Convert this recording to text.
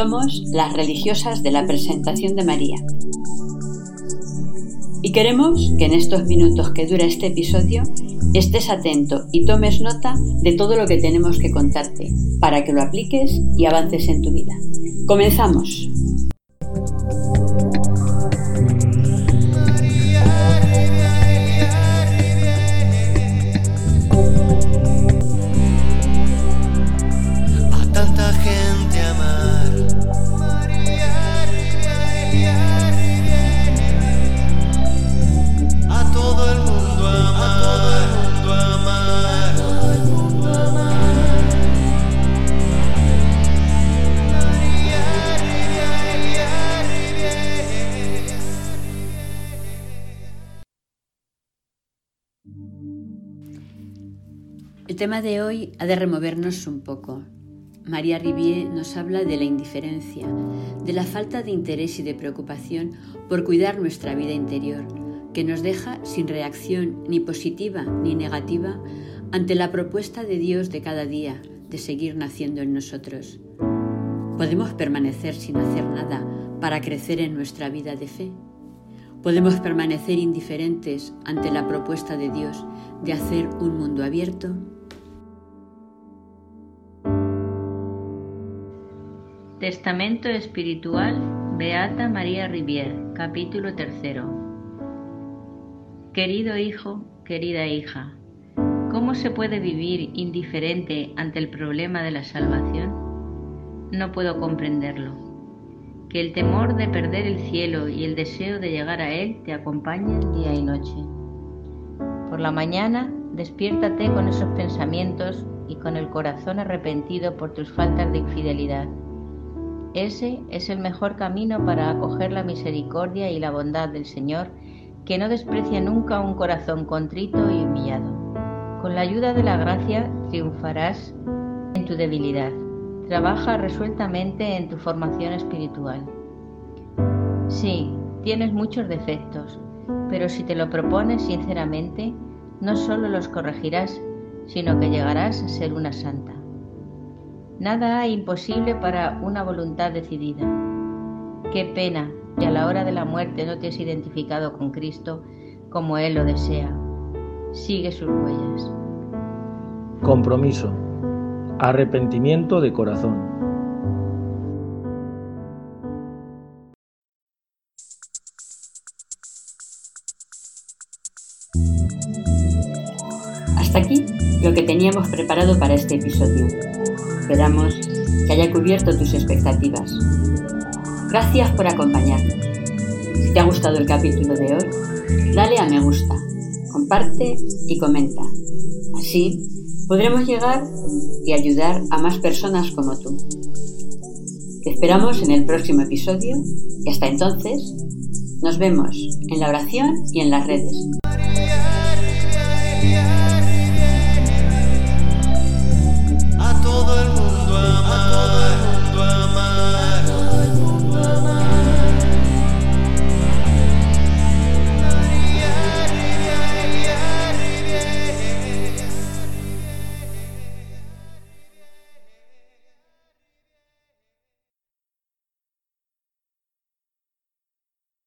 Somos las religiosas de la presentación de María. Y queremos que en estos minutos que dura este episodio estés atento y tomes nota de todo lo que tenemos que contarte para que lo apliques y avances en tu vida. Comenzamos. El tema de hoy ha de removernos un poco. María Rivier nos habla de la indiferencia, de la falta de interés y de preocupación por cuidar nuestra vida interior, que nos deja sin reacción ni positiva ni negativa ante la propuesta de Dios de cada día de seguir naciendo en nosotros. ¿Podemos permanecer sin hacer nada para crecer en nuestra vida de fe? ¿Podemos permanecer indiferentes ante la propuesta de Dios de hacer un mundo abierto? Testamento Espiritual Beata María Rivier, capítulo tercero. Querido hijo, querida hija, ¿cómo se puede vivir indiferente ante el problema de la salvación? No puedo comprenderlo. Que el temor de perder el cielo y el deseo de llegar a él te acompañen día y noche. Por la mañana, despiértate con esos pensamientos y con el corazón arrepentido por tus faltas de infidelidad ese es el mejor camino para acoger la misericordia y la bondad del Señor, que no desprecia nunca un corazón contrito y humillado. Con la ayuda de la gracia triunfarás en tu debilidad. Trabaja resueltamente en tu formación espiritual. Sí, tienes muchos defectos, pero si te lo propones sinceramente, no solo los corregirás, sino que llegarás a ser una santa. Nada hay imposible para una voluntad decidida. Qué pena que a la hora de la muerte no te has identificado con Cristo como Él lo desea. Sigue sus huellas. Compromiso. Arrepentimiento de corazón. Hasta aquí lo que teníamos preparado para este episodio. Esperamos que haya cubierto tus expectativas. Gracias por acompañarnos. Si te ha gustado el capítulo de hoy, dale a me gusta, comparte y comenta. Así podremos llegar y ayudar a más personas como tú. Te esperamos en el próximo episodio y hasta entonces nos vemos en la oración y en las redes.